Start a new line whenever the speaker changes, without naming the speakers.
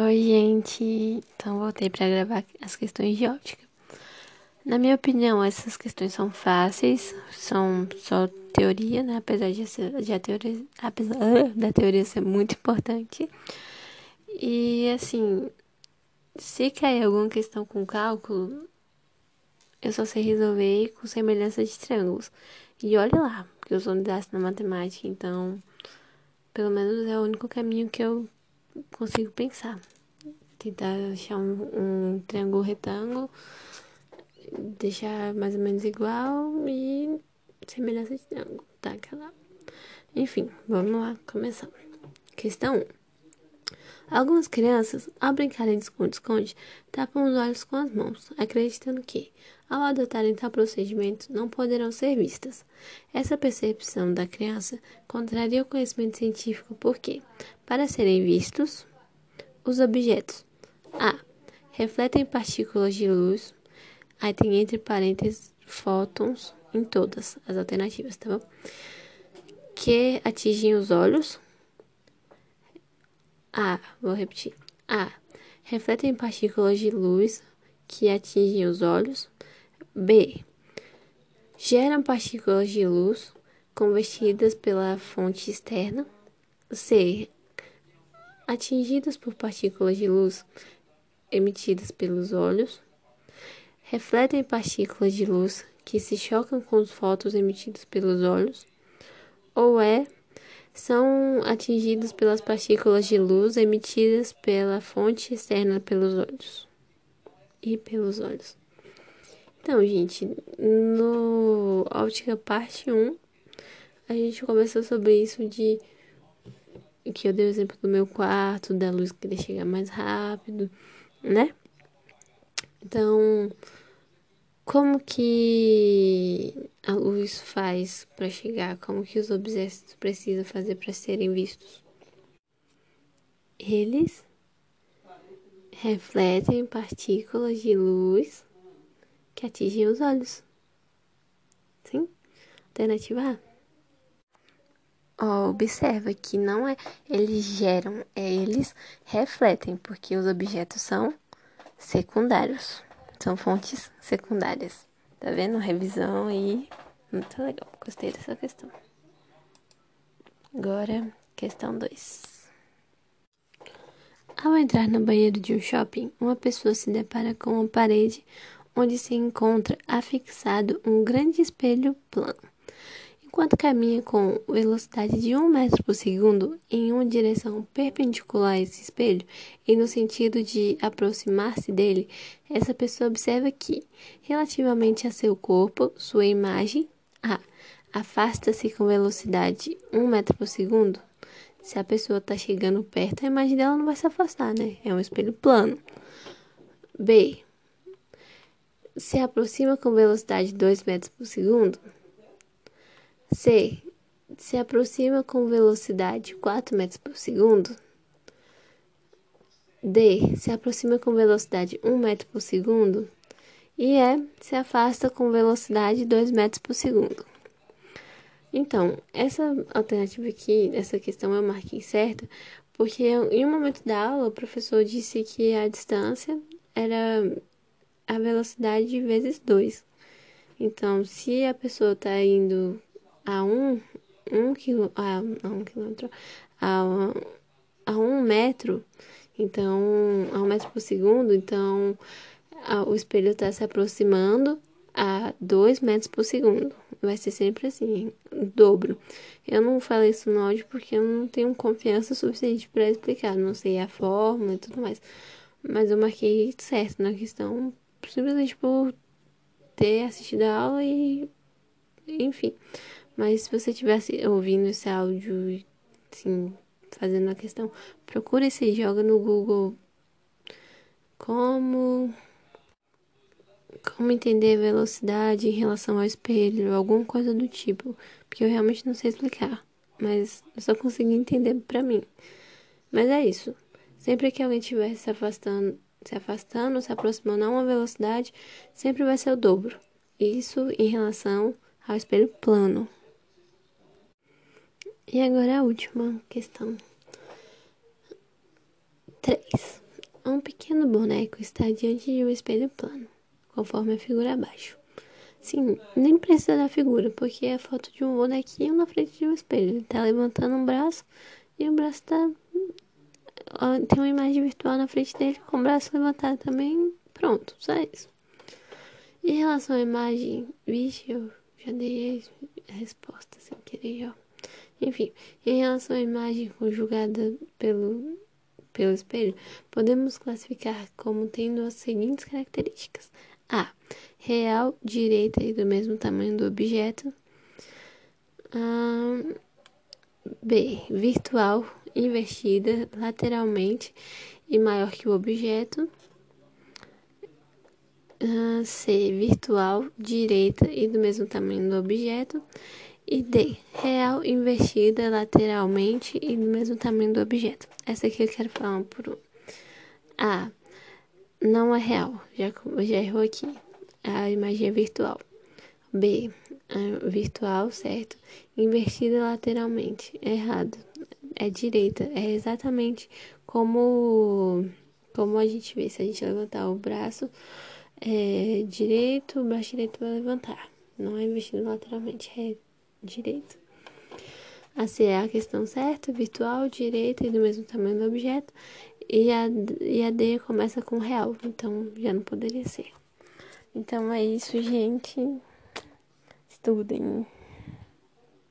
Oi, gente. Então voltei para gravar as questões de óptica. Na minha opinião, essas questões são fáceis, são só teoria, né? Apesar de, ser, de a teoria, apesar da teoria ser muito importante. E assim, se cair alguma questão com cálculo, eu só sei resolver com semelhança de triângulos. E olha lá, porque eu sou um desastre na matemática, então pelo menos é o único caminho que eu consigo pensar. Tentar achar um, um triângulo retângulo, deixar mais ou menos igual e semelhança de triângulo, tá? Aquela... Enfim, vamos lá começar. Questão 1. Algumas crianças, ao brincarem de esconde-esconde, tapam os olhos com as mãos, acreditando que, ao adotarem tal procedimento, não poderão ser vistas. Essa percepção da criança contraria o conhecimento científico porque, para serem vistos, os objetos A. Refletem partículas de luz. Aí tem entre parênteses fótons em todas as alternativas, tá bom? Que atingem os olhos. A. Vou repetir. A. Refletem partículas de luz que atingem os olhos. B. Geram partículas de luz convertidas pela fonte externa. C atingidas por partículas de luz emitidas pelos olhos, refletem partículas de luz que se chocam com os fótons emitidos pelos olhos, ou é são atingidos pelas partículas de luz emitidas pela fonte externa pelos olhos e pelos olhos. Então, gente, no óptica parte 1, a gente conversou sobre isso de que eu dei o exemplo do meu quarto, da luz querer chegar mais rápido, né? Então, como que a luz faz para chegar? Como que os objetos precisam fazer para serem vistos? Eles refletem partículas de luz que atingem os olhos. Sim? Alternativa A. Observa que não é eles geram, é eles refletem, porque os objetos são secundários, são fontes secundárias. Tá vendo? Revisão aí, muito legal. Gostei dessa questão. Agora, questão 2. Ao entrar no banheiro de um shopping, uma pessoa se depara com uma parede onde se encontra afixado um grande espelho plano. Enquanto caminha com velocidade de 1 metro por segundo em uma direção perpendicular a esse espelho e no sentido de aproximar-se dele, essa pessoa observa que, relativamente a seu corpo, sua imagem A. Afasta-se com velocidade 1 metro por segundo. Se a pessoa está chegando perto, a imagem dela não vai se afastar, né? É um espelho plano. B. Se aproxima com velocidade 2 metros por segundo. C. Se aproxima com velocidade 4 metros por segundo. D. Se aproxima com velocidade 1 metro por segundo. E E. Se afasta com velocidade 2 metros por segundo. Então, essa alternativa aqui, essa questão eu marquei certa, porque em um momento da aula o professor disse que a distância era a velocidade vezes 2. Então, se a pessoa está indo a um, um, quilo, a, a um quilômetro, a, a um metro, então, a um metro por segundo, então a, o espelho está se aproximando a dois metros por segundo. Vai ser sempre assim, dobro. Eu não falei isso no áudio porque eu não tenho confiança suficiente para explicar, não sei a forma e tudo mais. Mas eu marquei certo na questão, simplesmente por ter assistido a aula e. Enfim. Mas se você estivesse ouvindo esse áudio, assim, fazendo a questão, procure se joga no Google como como entender velocidade em relação ao espelho, alguma coisa do tipo, porque eu realmente não sei explicar, mas eu só consegui entender para mim. Mas é isso. Sempre que alguém estiver se afastando, se afastando, se aproximando a uma velocidade, sempre vai ser o dobro. Isso em relação ao espelho plano. E agora a última questão. 3. boneco está diante de um espelho plano, conforme a figura abaixo. Sim, nem precisa da figura, porque é a foto de um bonequinho na frente de um espelho. Ele tá levantando um braço e o braço tá. Tem uma imagem virtual na frente dele com o braço levantado também. Pronto, só isso. Em relação à imagem, vixe, eu já dei a resposta sem querer, ó. Enfim, em relação à imagem conjugada pelo, pelo espelho, podemos classificar como tendo as seguintes características: A. Real, direita e do mesmo tamanho do objeto. B. Virtual, invertida lateralmente e maior que o objeto. C. Virtual, direita e do mesmo tamanho do objeto. E D. Real, invertida lateralmente e do mesmo tamanho do objeto. Essa aqui eu quero falar um por um. A. Não é real. Já, já errou aqui. A imagem é virtual. B. virtual, certo. Invertida lateralmente. Errado. É direita. É exatamente como, como a gente vê. Se a gente levantar o braço é, direito, o braço direito vai levantar. Não é investido lateralmente, é direito. A C é a questão certa, virtual, direita e do mesmo tamanho do objeto. E a, e a D começa com real, então já não poderia ser. Então é isso, gente. Estudem.